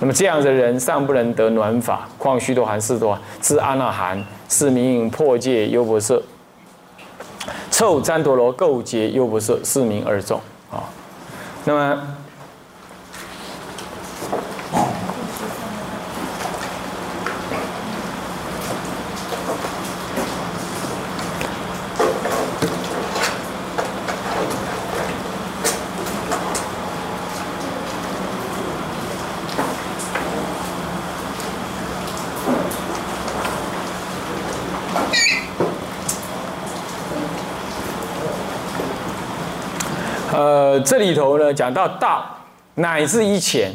那么这样的人尚不能得暖法，况须多含是多知阿那含是名破戒优婆塞，臭占陀罗垢结优婆塞是名二众啊。那么。这里头呢，讲到道乃至一前，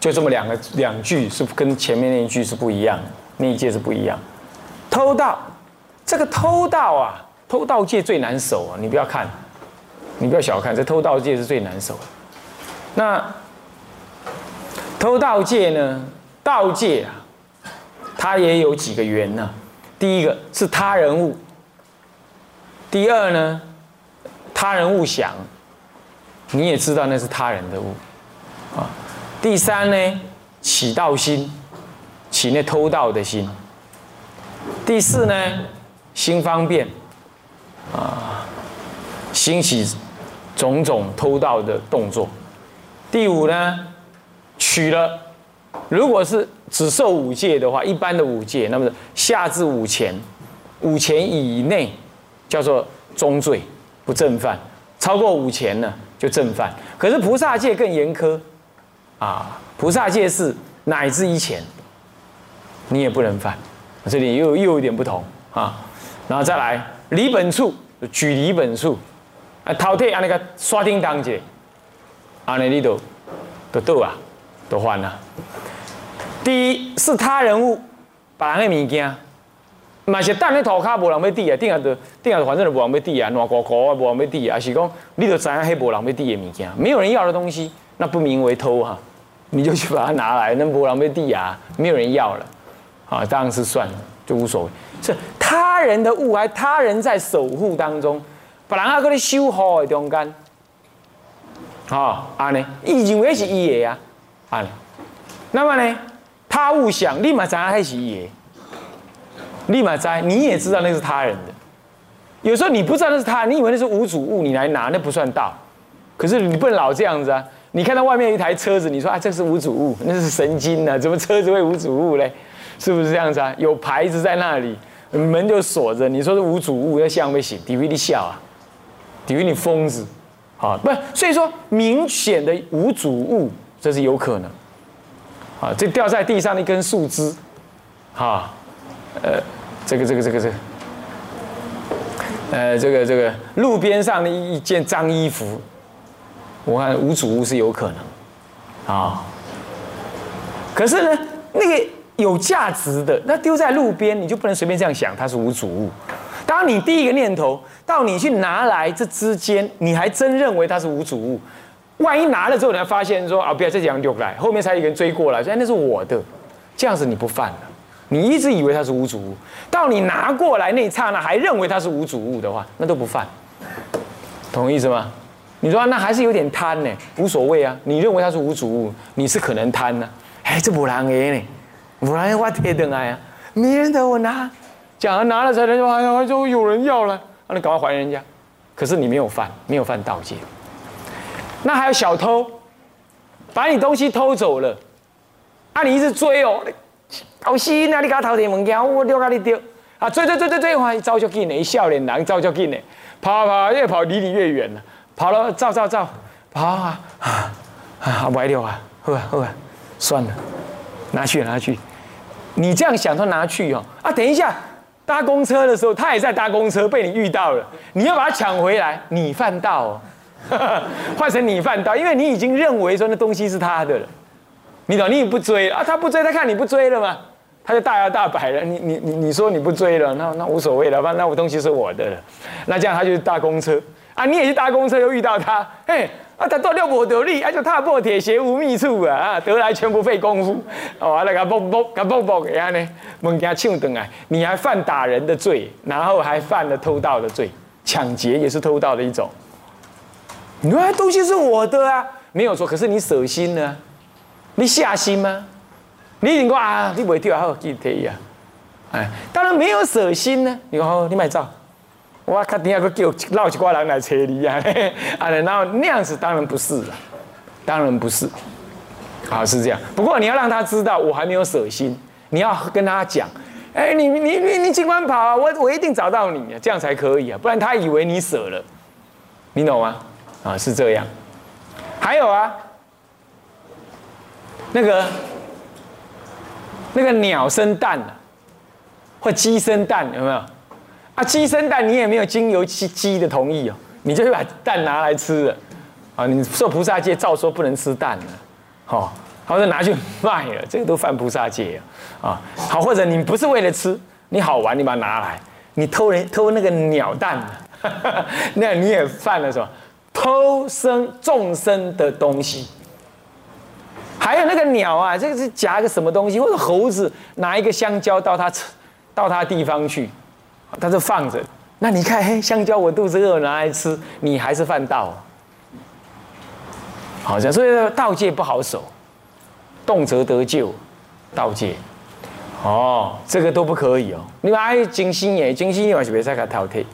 就这么两个两句是跟前面那一句是不一样的，那一戒是不一样。偷盗，这个偷盗啊，偷盗戒最难守啊！你不要看，你不要小看这偷盗戒是最难守的。那偷盗戒呢，盗戒啊，它也有几个缘呢？第一个是他人物，第二呢，他人物想。你也知道那是他人的物，啊，第三呢，起盗心，起那偷盗的心。第四呢，心方便，啊，兴起种种偷盗的动作。第五呢，取了，如果是只受五戒的话，一般的五戒，那么下至五钱，五钱以内叫做中罪，不正犯，超过五钱呢？就正犯，可是菩萨戒更严苛，啊，菩萨戒是乃至一前，你也不能犯，这里又又有点不同啊。然后再来离本处，举离本处，啊，饕餮啊那个刷叮当节，啊，那里都都斗啊，都犯了。第一是他人物，把人的物件。嘛是等咧涂骹无人要滴啊，顶下就顶下反正就无人要滴啊，烂糊糊啊，无人要滴啊，是讲你就知影迄无人要滴的物件，没有人要的东西，那不名为偷哈，你就去把它拿来，那无人要滴啊，没有人要了，啊，当然是算了，就无所谓。是他人的物，还他人在守护当中，别人还搁咧守护的中间，啊，安尼，伊认为是伊的啊，安尼，那么呢，他物想立马知影迄是伊的。立马摘，你也知道那是他人的。有时候你不知道那是他，你以为那是无主物，你来拿那不算盗。可是你不能老这样子啊！你看到外面一台车子，你说啊这是无主物，那是神经呢？怎么车子会无主物嘞？是不是这样子啊？有牌子在那里，门就锁着，你说是无主物，要像不行？抵为你笑啊，抵为你疯子啊！不，所以说明显的无主物，这是有可能。啊，这掉在地上的一根树枝，哈，呃。这个这个这个这个，呃，这个这个路边上的一一件脏衣服，我看无主物是有可能，啊，可是呢，那个有价值的，那丢在路边，你就不能随便这样想，它是无主物。当你第一个念头到你去拿来这之间，你还真认为它是无主物，万一拿了之后，你才发现说啊，不要这样丢来，后面才有人追过来，说那是我的，这样子你不犯了。你一直以为它是无主物，到你拿过来那一刹那还认为它是无主物的话，那都不犯，懂意思吗？你说那还是有点贪呢，无所谓啊。你认为它是无主物，你是可能贪呢。哎，这不然的呢，不然我贴等来啊，没人的我拿，讲拿了才能说哎呀，就有人要了，那你赶快还人家。可是你没有犯，没有犯盗窃。那还有小偷，把你东西偷走了，啊，你一直追哦。好死啊！你搞偷的物件，我丢给你丢啊！追追追追追，哇！走就紧的，一笑脸人走就紧的，跑跑越跑离你越远了。跑了，照照照，跑啊啊啊！歪掉啊！好啊好啊，算了，拿去拿去。你这样想，说拿去哦啊！等一下搭公车的时候，他也在搭公车，被你遇到了，你要把他抢回来，你犯到哦，换成你犯到，因为你已经认为说那东西是他的了。你懂？你也不追啊？他不追，他看你不追了嘛，他就大摇大摆了。你你你你说你不追了，那那无所谓了，反正那我东西是我的了。那这样他就是搭公车啊，你也是搭公车又遇到他，嘿啊，他到六不得力，啊就踏破铁鞋无觅处啊啊，得来全不费功夫哦，那个啵啵个啵啵给他呢，猛给他抢等来，你还犯打人的罪，然后还犯了偷盗的罪，抢劫也是偷盗的一种。你说东西是我的啊，没有错，可是你舍心呢？你下心吗？你一定讲啊，你袂跳好，记提啊。哎，当然没有舍心呢。你讲你买照，我肯定要个叫闹一挂人来找你啊。啊，然后那样子当然不是了，当然不是。好，是这样。不过你要让他知道我还没有舍心，你要跟他讲，哎，你你你你尽管跑啊，我我一定找到你，这样才可以啊，不然他以为你舍了，你懂吗？啊，是这样。还有啊，那个那个鸟生蛋了。或鸡生蛋有没有？啊，鸡生蛋你也没有经由鸡鸡的同意哦，你就会把蛋拿来吃了，啊，你受菩萨戒照说不能吃蛋了，好，或者拿去卖了，这个都犯菩萨戒啊，好，或者你不是为了吃，你好玩，你把它拿来，你偷人偷那个鸟蛋，那你也犯了什么？偷生众生的东西。还有那个鸟啊，这个是夹个什么东西，或者猴子拿一个香蕉到它到他地方去，他就放着。那你看，嘿，香蕉我肚子饿拿来吃，你还是犯道。好像所以道戒不好守，动辄得救，道戒。哦，这个都不可以哦。你们爱精心也精心也是别再给他挑剔，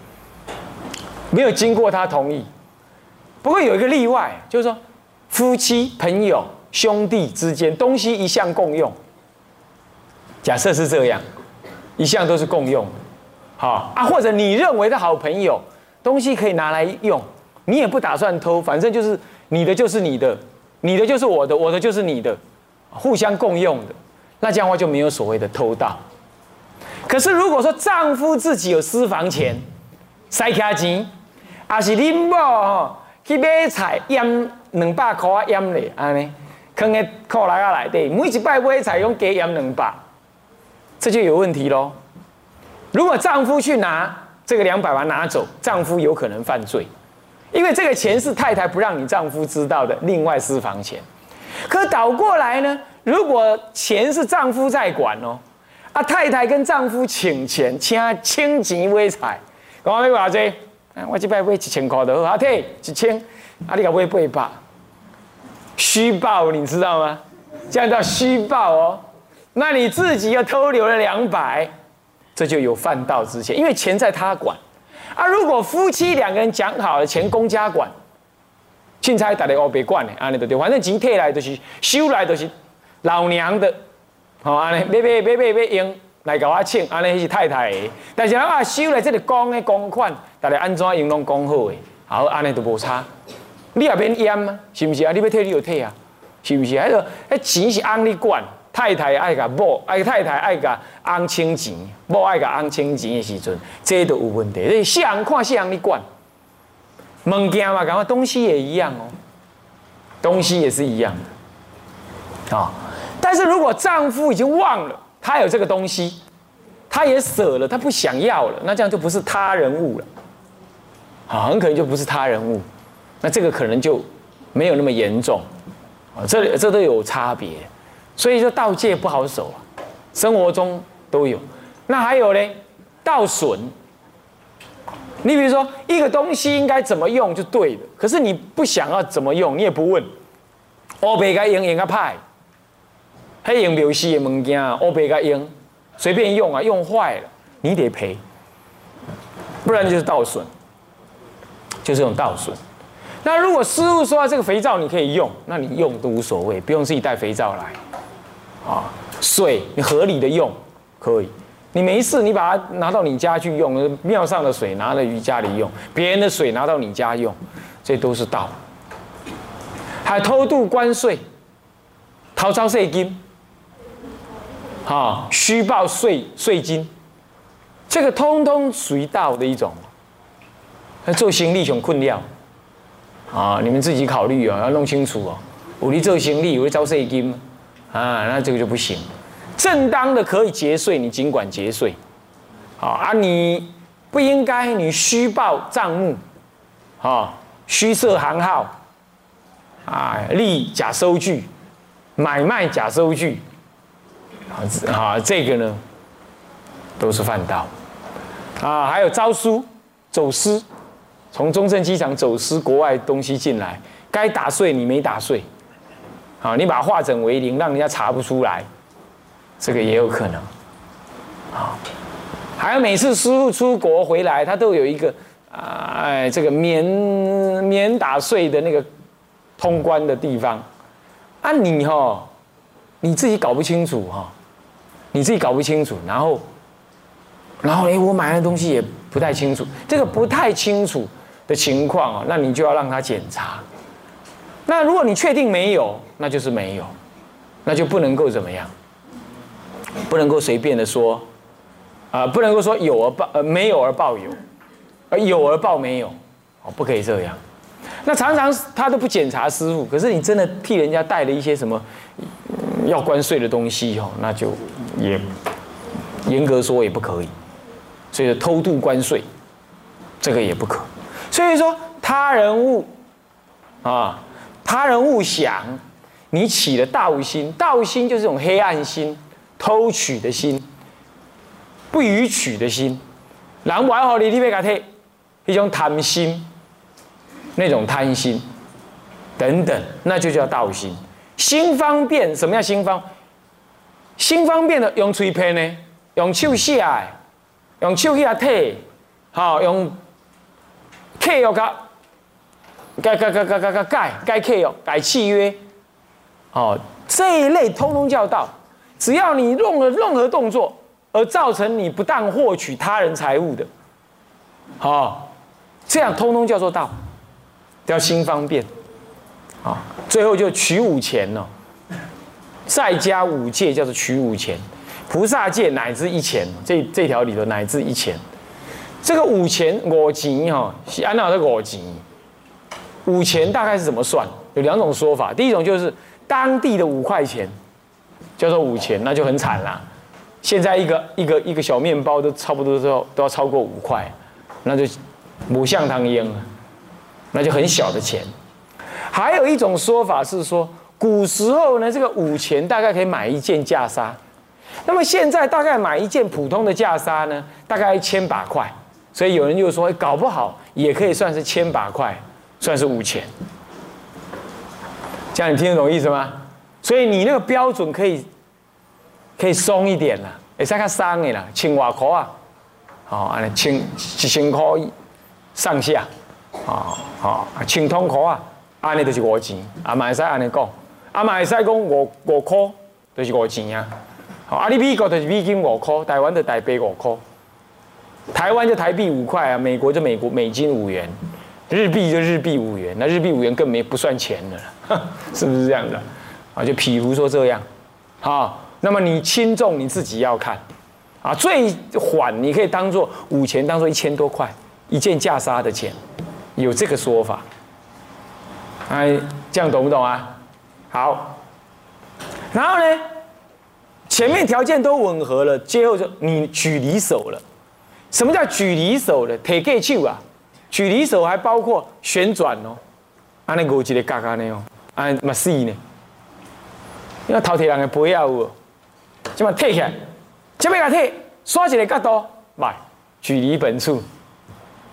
没有经过他同意。不过有一个例外，就是说夫妻、朋友、兄弟之间东西一向共用。假设是这样。一向都是共用，好啊，或者你认为的好朋友，东西可以拿来用，你也不打算偷，反正就是你的就是你的，你的就是我的，我的就是你的，互相共用的，那这样的话就没有所谓的偷盗。可是如果说丈夫自己有私房钱，塞卡钱，还是你某吼去买菜腌两百块啊腌嘞，安尼，放在裤内啊内底，每一摆买菜用加腌两百。这就有问题喽。如果丈夫去拿这个两百万拿走，丈夫有可能犯罪，因为这个钱是太太不让你丈夫知道的另外私房钱。可倒过来呢？如果钱是丈夫在管哦，啊，太太跟丈夫请钱，请清钱买菜，讲要偌济？我这摆买一千块的，阿退一千，啊，你搞买八百，虚报你知道吗？这样叫虚报哦。那你自己又偷留了两百，这就有犯盗之嫌，因为钱在他管。啊，如果夫妻两个人讲好了，钱公家管，钦差打的哦别管的，安尼都对，反正钱退来都是收来都是老娘的，好安尼，别别别别别用来给我请，安尼是太太的。但是啊收来这个公的公款，大家安怎用拢讲好的，好安尼都无差。你也免淹啊，是不是啊？你要退你就退啊，是不是？还个，那钱是按你管。太太爱甲某，爱太太爱甲翁清钱，某爱甲翁清钱的时阵，这都有问题。你细人看谁人你管，物件嘛，感觉东西也一样哦，东西也是一样的啊。但是如果丈夫已经忘了他有这个东西，他也舍了，他不想要了，那这样就不是他人物了，啊，很可能就不是他人物，那这个可能就没有那么严重啊。这这都有差别。所以说盗戒不好守啊，生活中都有。那还有呢，盗损。你比如说一个东西应该怎么用就对的，可是你不想要怎么用，你也不问。我别该用用个派，黑用游戏的物件，我别该用，随便用啊，用坏了你得赔，不然就是盗损，就是这种盗损。那如果师傅说这个肥皂你可以用，那你用都无所谓，不用自己带肥皂来。啊，水你合理的用可以，你没事你把它拿到你家去用，庙上的水拿了于家里用，别人的水拿到你家用，这都是道。还偷渡关税，逃招税金，啊，虚报税税金，这个通通属于道的一种。做行李穷困料，啊，你们自己考虑啊，要弄清楚哦。我你做行李，我招税金。啊，那这个就不行。正当的可以节税，你尽管节税。好啊，你不应该你虚报账目，啊，虚设行号，啊，立假收据，买卖假收据，啊啊，这个呢都是犯道。啊，还有招书走私，从中正机场走私国外东西进来，该打税你没打税。啊，你把它化整为零，让人家查不出来，这个也有可能。啊，还有每次师傅出国回来，他都有一个啊，哎，这个免免打税的那个通关的地方，啊，你哈，你自己搞不清楚哈，你自己搞不清楚，然后，然后哎，我买的东西也不太清楚，这个不太清楚的情况啊，那你就要让他检查。那如果你确定没有，那就是没有，那就不能够怎么样，不能够随便的说。啊，不能够说有而报，呃，没有而报有，而有而报没有，哦，不可以这样。那常常他都不检查师傅，可是你真的替人家带了一些什么要关税的东西哦，那就也严格说也不可以。所以偷渡关税，这个也不可。所以说他人误啊，他人误想，你起了盗心，盗心就是这种黑暗心、偷取的心。不予取的心，然外好你你别给他一种贪心，那种贪心等等，那就叫道心。心方便，什么叫心方？心方便的用嘴片呢？用手写，用手去啊贴，好用 kok 该该该该该该 ko 改契约。哦这一类通通叫道只要你用了任何动作而造成你不当获取他人财物的。好这样通通叫做道叫心方便。啊最后就取五钱哦再加五戒叫做取五钱菩萨戒乃至一钱这这条里头乃至一钱。这个五钱五钱哈是按照这五钱，五钱大概是怎么算？有两种说法，第一种就是当地的五块钱叫做五钱，那就很惨了。现在一个一个一个小面包都差不多都要都要超过五块，那就母象汤烟了，那就很小的钱。还有一种说法是说，古时候呢，这个五钱大概可以买一件袈裟，那么现在大概买一件普通的袈裟呢，大概一千把块，所以有人就说，搞不好也可以算是千把块，算是五千。这样你听得懂意思吗？所以你那个标准可以。可以松一点啦，会使较松的啦，千外块啊，哦，安尼千一千块上下，哦，哦，千通块啊，安尼就是五钱，啊，嘛会使安尼讲，啊，嘛会使讲五五块，就是五钱啊，好，啊，你美国就是美金五块，台湾就台币五块，台湾就台币五块啊，美国就美国美金五元，日币就日币五元，那日币五元更没不算钱的了，是不是这样的？啊，就譬如说这样，好。那么你轻重你自己要看，啊，最缓你可以当做五钱，当做一千多块一件袈裟的钱，有这个说法，哎，这样懂不懂啊？好，然后呢，前面条件都吻合了，最后就你举离手了。什么叫举离手的？take it 啊，举离手还包括旋转哦，安尼五级的嘎嘎呢哦，安嘛四呢，因为头铁人的背要有。这么退起来，这边给退，刷几个角度，来，距离本处，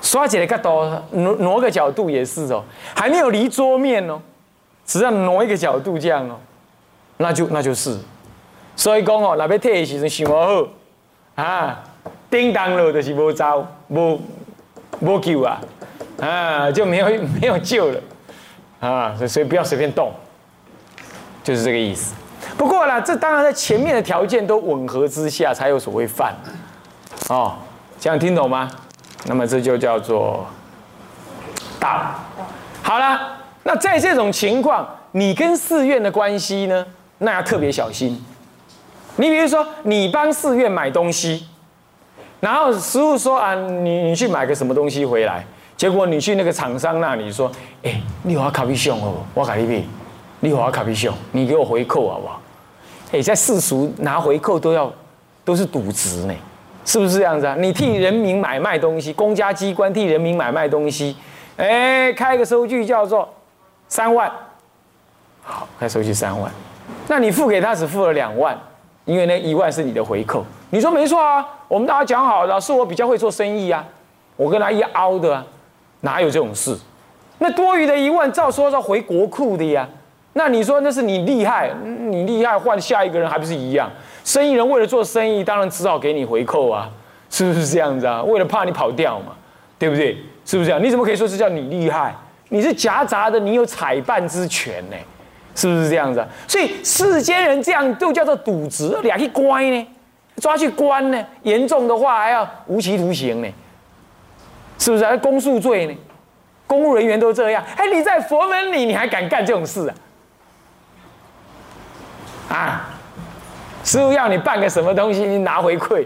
刷几个角度，挪挪个角度也是哦，还没有离桌面哦，只要挪一个角度这样哦，那就那就是，所以讲哦，那边退的时候想好，啊，叮当了就是无招，无无救啊，啊，就没有 没有救了，啊，所以不要随便动，就是这个意思。不过呢，这当然在前面的条件都吻合之下，才有所谓犯，哦，这样听懂吗？那么这就叫做大。好了，那在这种情况，你跟寺院的关系呢，那要特别小心。你比如说，你帮寺院买东西，然后师傅说啊，你你去买个什么东西回来，结果你去那个厂商那里说，哎，你我卡比熊哦，我卡你比，你我卡比熊，你给我回扣好不好？哎，在世俗拿回扣都要，都是渎职呢，是不是这样子啊？你替人民买卖东西，公家机关替人民买卖东西，哎，开个收据叫做三万，好，开收据三万，那你付给他只付了两万，因为那一万是你的回扣。你说没错啊，我们大家讲好了，是我比较会做生意啊，我跟他一凹的啊，哪有这种事？那多余的一万照说要回国库的呀，那你说那是你厉害，你厉害换下一个人还不是一样？生意人为了做生意，当然只好给你回扣啊，是不是这样子啊？为了怕你跑掉嘛，对不对？是不是这样？你怎么可以说是叫你厉害？你是夹杂的，你有采办之权呢，是不是这样子？啊所以世间人这样都叫做渎职，俩去乖呢，抓去关呢，严重的话还要无期徒刑呢，是不是？还公诉罪呢？公务人员都这样，哎，你在佛门里你还敢干这种事啊？啊，师傅要你办个什么东西，你拿回馈，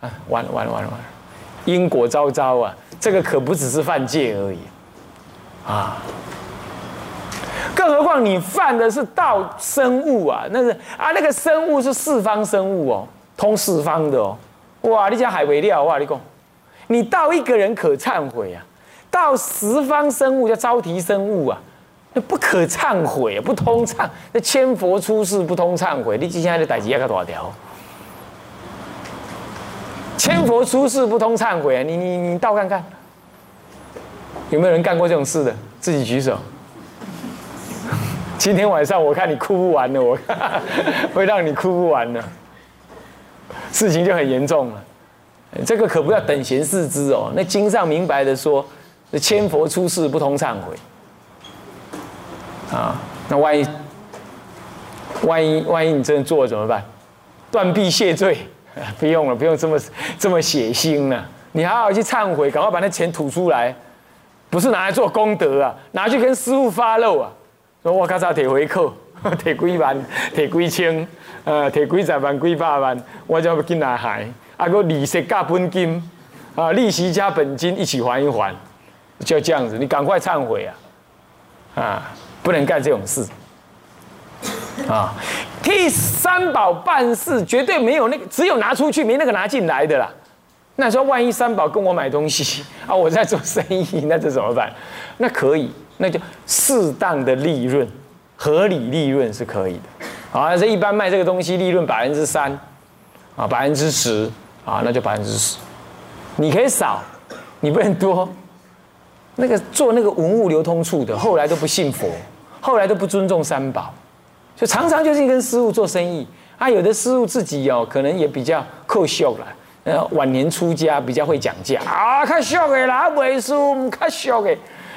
啊，完了完了完了完了，因果昭昭啊，这个可不只是犯戒而已。啊，更何况你犯的是道生物啊，那是啊，那个生物是四方生物哦，通四方的哦，哇，你讲海为料哇，你讲，你到一个人可忏悔啊，到十方生物叫招提生物啊，那不可忏悔，不通忏，那千佛出世不通忏悔，你接下来的代志要个多少条？千佛出世不通忏悔啊，你你你倒看看。有没有人干过这种事的？自己举手。今天晚上我看你哭不完了，我 会让你哭不完了，事情就很严重了。这个可不要等闲视之哦。那经上明白的说，千佛出世不通忏悔。啊，那万一万一万一你真的做了怎么办？断臂谢罪？不用了，不用这么这么血腥了。你好好去忏悔，赶快把那钱吐出来。不是拿来做功德啊，拿去跟师傅发漏啊！说我咔嚓提回扣，提几万，提几千，呃，提几十万、几百万，我就要进来还，啊个利息加本金，啊，利息加本金一起还一还，就这样子，你赶快忏悔啊！啊，不能干这种事，啊，替三宝办事绝对没有那个，只有拿出去，没那个拿进来的啦。那说万一三宝跟我买东西啊，我在做生意，那这怎么办？那可以，那就适当的利润，合理利润是可以的。啊，这一般卖这个东西利润百分之三，啊，百分之十，啊，那就百分之十。你可以少，你不能多。那个做那个文物流通处的，后来都不信佛，后来都不尊重三宝，就常常就是跟师傅做生意。啊，有的师傅自己哦，可能也比较扣秀了。呃，晚年出家比较会讲价啊，较俗的啦，袂输，较俗的。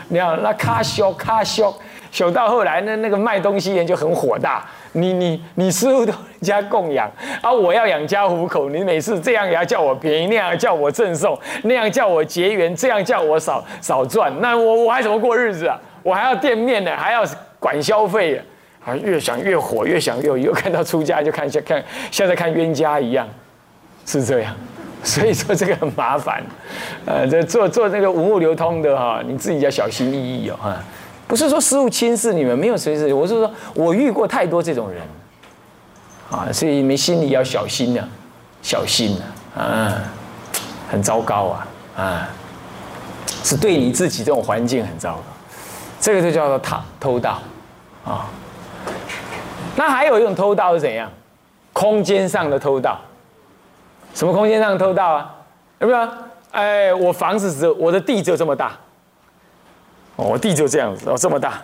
你看那卡俗卡俗，俗到后来呢，那个卖东西人就很火大。你你你师傅都人家供养啊，我要养家糊口，你每次这样也要叫我便宜，那样叫我赠送，那样叫我结缘，这样叫我少少赚，那我我还怎么过日子啊？我还要店面呢，还要管消费啊！越想越火，越想越又看到出家就看像看像在看冤家一样，是这样。所以说这个很麻烦，呃，这做做那个文物流通的哈，你自己要小心翼翼哦哈。不是说师傅轻视你们，没有谁是，我是说我遇过太多这种人，啊，所以你们心里要小心呐，小心呐，啊，很糟糕啊，啊，是对你自己这种环境很糟糕，这个就叫做偷偷盗，啊，那还有一种偷盗是怎样？空间上的偷盗。什么空间上偷盗啊？有没有？哎，我房子只有我的地只有这么大，我地就这样子哦，这么大。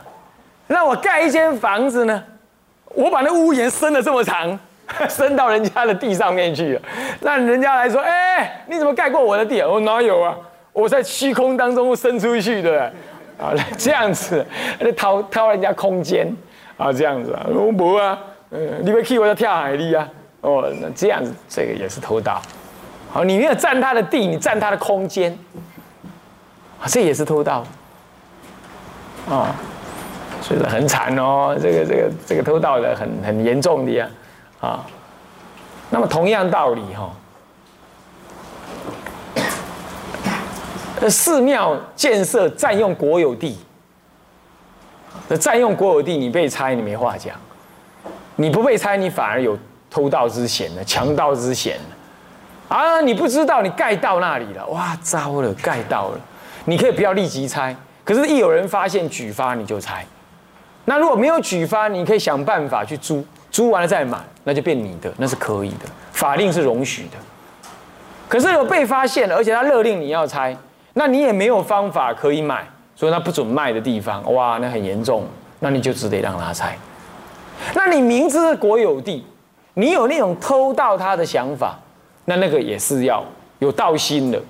那我盖一间房子呢？我把那屋檐伸的这么长，伸到人家的地上面去了。那人家来说，哎，你怎么盖过我的地？我哪有啊？我在虚空当中伸出去的，啊，这样子，那掏掏人家空间啊，这样子啊，我不啊，嗯，你别去我就跳海里啊。哦，那这样子，这个也是偷盗。好，你没有占他的地，你占他的空间，这也是偷盗。啊，所以说很惨哦，这个这个这个偷盗的很很严重的呀，啊。那么同样道理哈，寺庙建设占用国有地，那占用国有地，你被拆你没话讲，你不被拆你反而有。偷盗之嫌呢？强盗之嫌呢？啊！你不知道你盖到那里了，哇！糟了，盖到了。你可以不要立即拆，可是，一有人发现举发，你就拆。那如果没有举发，你可以想办法去租，租完了再买，那就变你的，那是可以的，法令是容许的。可是有被发现了，而且他勒令你要拆，那你也没有方法可以买，所以他不准卖的地方，哇，那很严重，那你就只得让他拆。那你明知国有地，你有那种偷盗他的想法，那那个也是要有盗心的，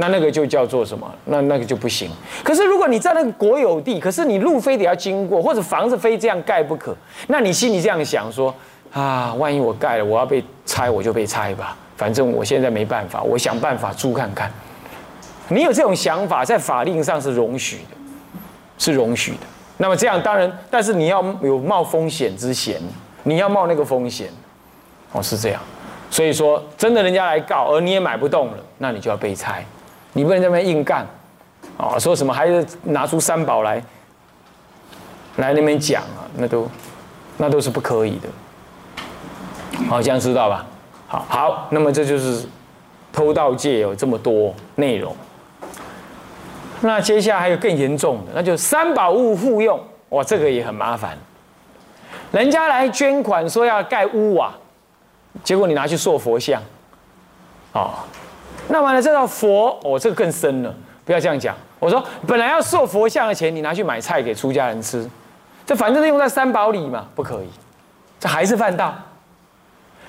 那那个就叫做什么？那那个就不行。可是如果你在那个国有地，可是你路非得要经过，或者房子非这样盖不可，那你心里这样想说啊，万一我盖了，我要被拆，我就被拆吧，反正我现在没办法，我想办法租看看。你有这种想法，在法令上是容许的，是容许的。那么这样当然，但是你要有冒风险之嫌，你要冒那个风险，哦，是这样。所以说，真的人家来告，而你也买不动了，那你就要被拆，你不能在那边硬干，啊，说什么还是拿出三宝来，来那边讲啊，那都，那都是不可以的。好，这样知道吧？好，好，那么这就是偷盗戒有这么多内容。那接下来还有更严重的，那就三宝物互用，哇，这个也很麻烦。人家来捐款说要盖屋啊，结果你拿去塑佛像，哦，那么呢，这道佛，哦，这个更深了，不要这样讲。我说本来要受佛像的钱，你拿去买菜给出家人吃，这反正是用在三宝里嘛，不可以，这还是犯道。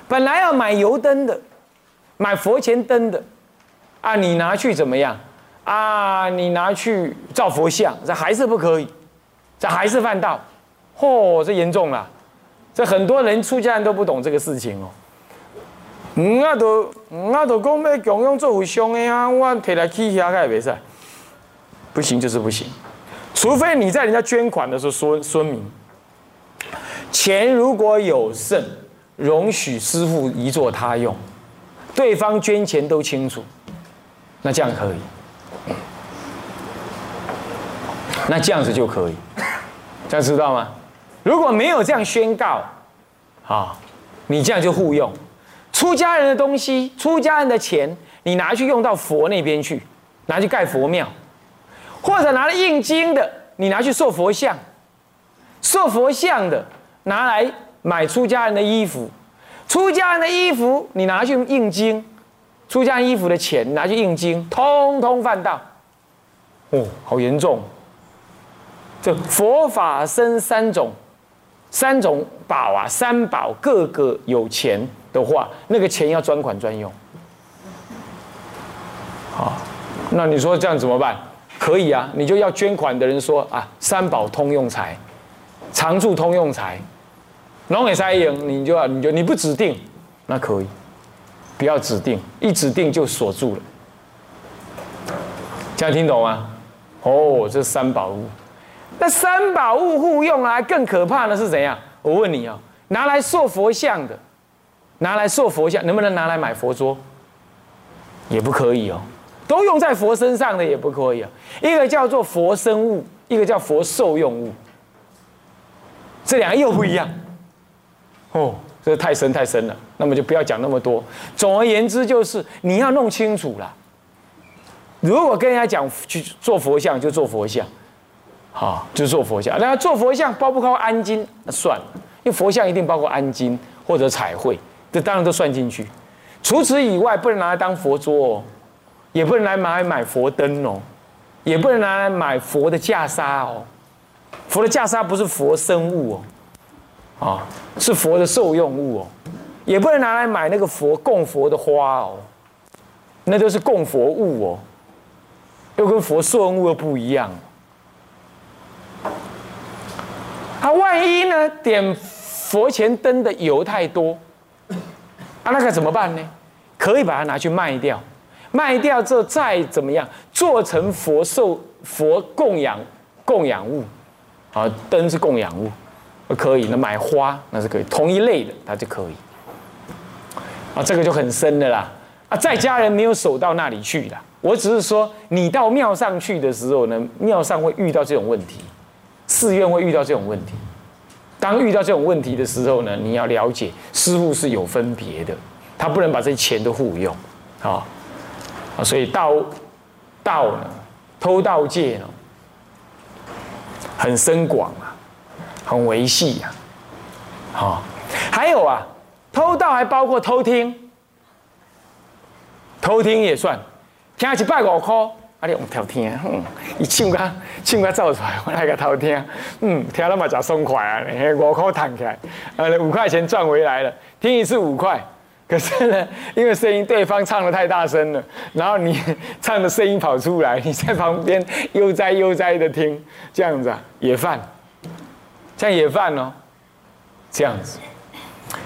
本来要买油灯的，买佛前灯的，啊，你拿去怎么样？啊，你拿去造佛像，这还是不可以，这还是犯道，嚯，这严重了，这很多人出家人都不懂这个事情哦。嗯，啊都，啊都讲要供养做佛像的啊，我摕来起下个也袂使，不行就是不行，除非你在人家捐款的时候说说明，钱如果有剩，容许师傅移作他用，对方捐钱都清楚，那这样可以。那这样子就可以，这样知道吗？如果没有这样宣告，啊，你这样就互用，出家人的东西、出家人的钱，你拿去用到佛那边去，拿去盖佛庙，或者拿来印经的，你拿去塑佛像，塑佛像的拿来买出家人的衣服，出家人的衣服你拿去印经，出家人衣服的钱拿去印经，通通犯道。哦，好严重！这佛法生三种，三种宝啊，三宝各个有钱的话，那个钱要专款专用。好，那你说这样怎么办？可以啊，你就要捐款的人说啊，三宝通用财，常住通用财，龙给塞赢，你就要你就你不指定，那可以，不要指定，一指定就锁住了。这样听懂吗？哦，这三宝物，那三宝物互用啊，更可怕的是怎样？我问你啊，拿来塑佛像的，拿来塑佛像，能不能拿来买佛桌？也不可以哦，都用在佛身上的也不可以啊。一个叫做佛生物，一个叫佛受用物，这两个又不一样。哦，这太深太深了，那么就不要讲那么多。总而言之，就是你要弄清楚了。如果跟人家讲去做佛像，就做佛像，好，就做佛像。那做佛像包不包括安金？那算了，因为佛像一定包括安金或者彩绘，这当然都算进去。除此以外，不能拿来当佛桌哦，也不能来买买佛灯哦，也不能拿来买佛的袈裟哦。佛的袈裟不是佛生物哦，啊，是佛的受用物哦，也不能拿来买那个佛供佛的花哦，那都是供佛物哦。又跟佛受用物又不一样，他万一呢点佛前灯的油太多，啊，那该怎么办呢？可以把它拿去卖掉，卖掉之后再怎么样做成佛受佛供养供养物，啊，灯是供养物，可以。那买花那是可以，同一类的它就可以。啊，这个就很深的啦。啊，在家人没有守到那里去的。我只是说，你到庙上去的时候呢，庙上会遇到这种问题，寺院会遇到这种问题。当遇到这种问题的时候呢，你要了解师傅是有分别的，他不能把这些钱都互用，啊啊，所以道道呢，偷盗戒呢，很深广啊，很维系呀，好，还有啊，偷盗还包括偷听，偷听也算。听一百五块，啊，你用偷听，嗯，伊唱歌唱歌奏出来，我来个偷听，嗯，听了嘛真爽快啊，五块弹起来，呃，五块钱赚回来了，听一次五块。可是呢，因为声音对方唱的太大声了，然后你 唱的声音跑出来，你在旁边悠哉悠哉的听，这样子啊，也犯，这样也犯哦，这样子。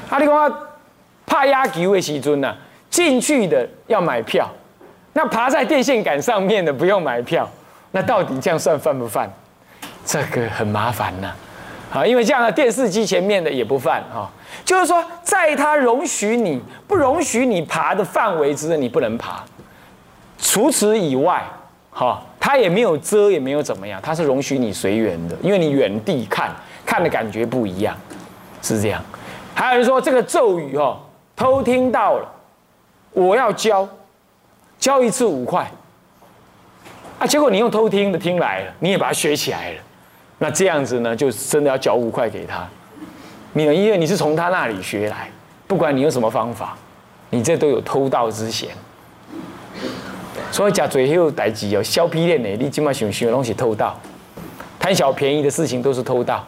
啊，你讲怕压球的时阵呢，进去的要买票，那爬在电线杆上面的不用买票，那到底这样算犯不犯？这个很麻烦呐。啊，因为这样的电视机前面的也不犯哈，就是说，在他容许你不容许你爬的范围之内，你不能爬。除此以外，哈，他也没有遮，也没有怎么样，他是容许你随缘的，因为你远地看，看的感觉不一样，是这样。还有人说这个咒语哈，偷听到了，我要教，教一次五块，啊，结果你用偷听的听来了，你也把它学起来了。那这样子呢，就真的要缴五块给他。你因为你是从他那里学来，不管你用什么方法，你这都有偷盗之嫌。所以讲最后代志哦，削皮链的，你今晚想想东西偷盗，贪小便宜的事情都是偷盗。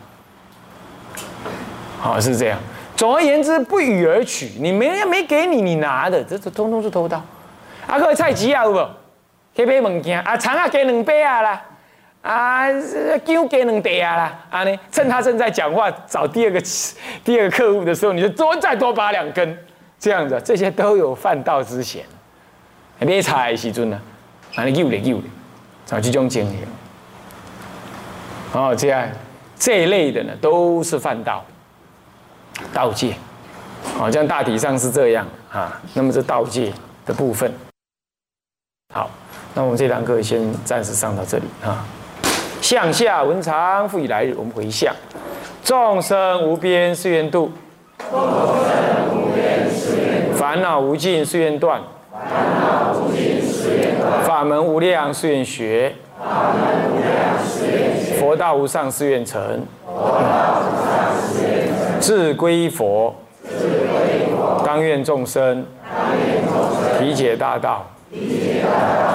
好是这样。总而言之，不予而取，你没人没给你，你拿的，这这通通是偷盗。啊，各位菜鸡啊，有无？去买物件啊，肠啊加两杯啊啦。啊，酒加两袋啊啦！啊呢，趁他正在讲话找第二个 第二个客户的时候，你就多再多拔两根，这样子，这些都有犯道之嫌。买菜的时阵呢，啊，你丢咧丢咧，找这种情形。哦，这样这一类的呢，都是犯道，盗戒。好像大体上是这样啊。那么这盗戒的部分，那我们这堂课先暂时上到这里啊。向下文长复以来日，我们回向。众生无边誓愿度，众生无边誓愿；烦恼无尽誓愿断，烦恼无尽誓愿断；法门无量誓愿学，法门无量誓愿学；佛道无上誓愿成，佛道无上誓愿成；归佛，志归佛；当愿众生，当愿众生体解大道，体解大道；